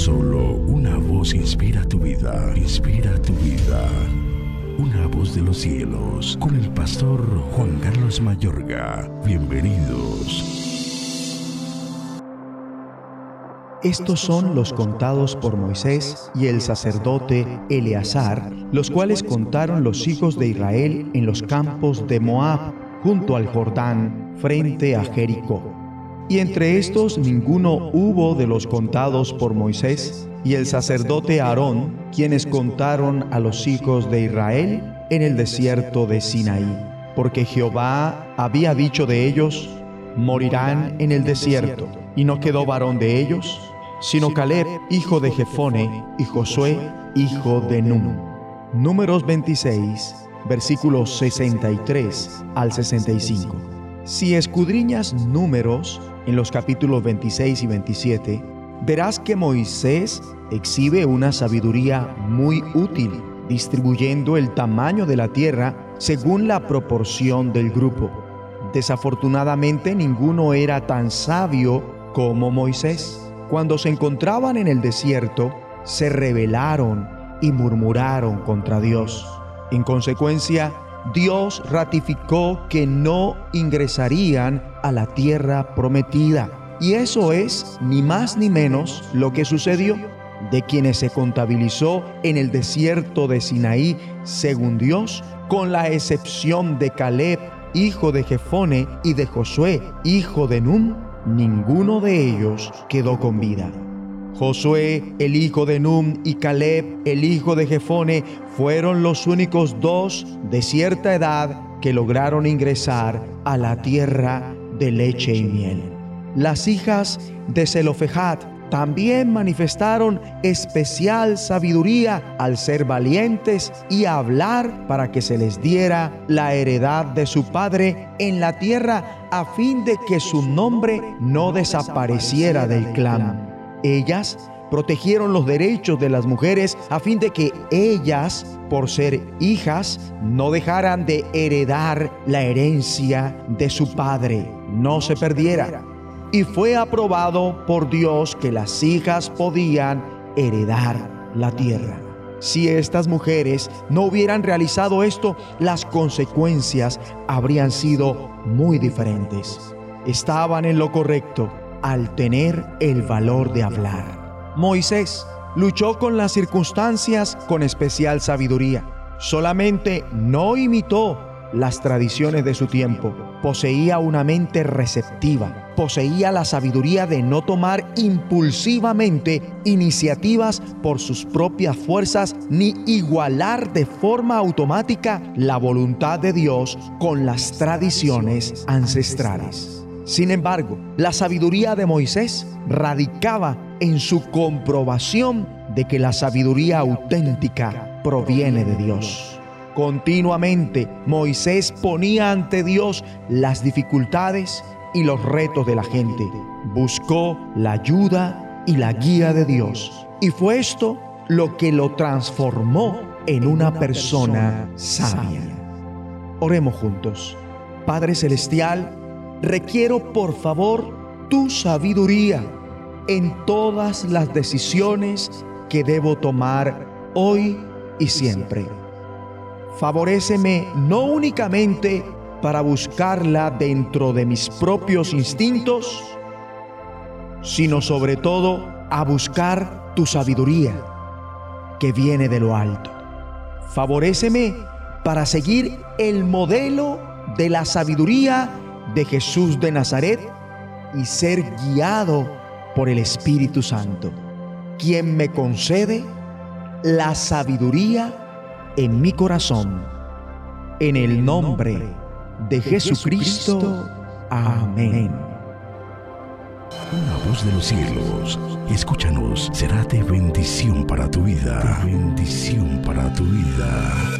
Solo una voz inspira tu vida, inspira tu vida. Una voz de los cielos, con el pastor Juan Carlos Mayorga. Bienvenidos. Estos son los contados por Moisés y el sacerdote Eleazar, los cuales contaron los hijos de Israel en los campos de Moab, junto al Jordán, frente a Jericó. Y entre estos ninguno hubo de los contados por Moisés y el sacerdote Aarón, quienes contaron a los hijos de Israel en el desierto de Sinaí. Porque Jehová había dicho de ellos, morirán en el desierto. Y no quedó varón de ellos, sino Caleb, hijo de Jefone, y Josué, hijo de Nun. Números 26, versículos 63 al 65. Si escudriñas números en los capítulos 26 y 27, verás que Moisés exhibe una sabiduría muy útil, distribuyendo el tamaño de la tierra según la proporción del grupo. Desafortunadamente ninguno era tan sabio como Moisés. Cuando se encontraban en el desierto, se rebelaron y murmuraron contra Dios. En consecuencia, Dios ratificó que no ingresarían a la tierra prometida. Y eso es ni más ni menos lo que sucedió. De quienes se contabilizó en el desierto de Sinaí, según Dios, con la excepción de Caleb, hijo de Jefone, y de Josué, hijo de Nun, ninguno de ellos quedó con vida. Josué, el hijo de Num, y Caleb, el hijo de Jefone, fueron los únicos dos de cierta edad que lograron ingresar a la tierra de leche y miel. Las hijas de Zelofejat también manifestaron especial sabiduría al ser valientes y hablar para que se les diera la heredad de su padre en la tierra a fin de que su nombre no desapareciera del clan. Ellas protegieron los derechos de las mujeres a fin de que ellas, por ser hijas, no dejaran de heredar la herencia de su padre, no se perdiera. Y fue aprobado por Dios que las hijas podían heredar la tierra. Si estas mujeres no hubieran realizado esto, las consecuencias habrían sido muy diferentes. Estaban en lo correcto al tener el valor de hablar. Moisés luchó con las circunstancias con especial sabiduría. Solamente no imitó las tradiciones de su tiempo. Poseía una mente receptiva. Poseía la sabiduría de no tomar impulsivamente iniciativas por sus propias fuerzas ni igualar de forma automática la voluntad de Dios con las tradiciones ancestrales. Sin embargo, la sabiduría de Moisés radicaba en su comprobación de que la sabiduría auténtica proviene de Dios. Continuamente Moisés ponía ante Dios las dificultades y los retos de la gente. Buscó la ayuda y la guía de Dios. Y fue esto lo que lo transformó en una persona sabia. Oremos juntos. Padre Celestial, requiero por favor tu sabiduría en todas las decisiones que debo tomar hoy y siempre. Favoréceme no únicamente para buscarla dentro de mis propios instintos, sino sobre todo a buscar tu sabiduría que viene de lo alto. Favoréceme para seguir el modelo de la sabiduría de Jesús de Nazaret y ser guiado por el Espíritu Santo, quien me concede la sabiduría en mi corazón. En el nombre de Jesucristo. Amén. Una voz de los cielos, escúchanos, será de bendición para tu vida. bendición para tu vida.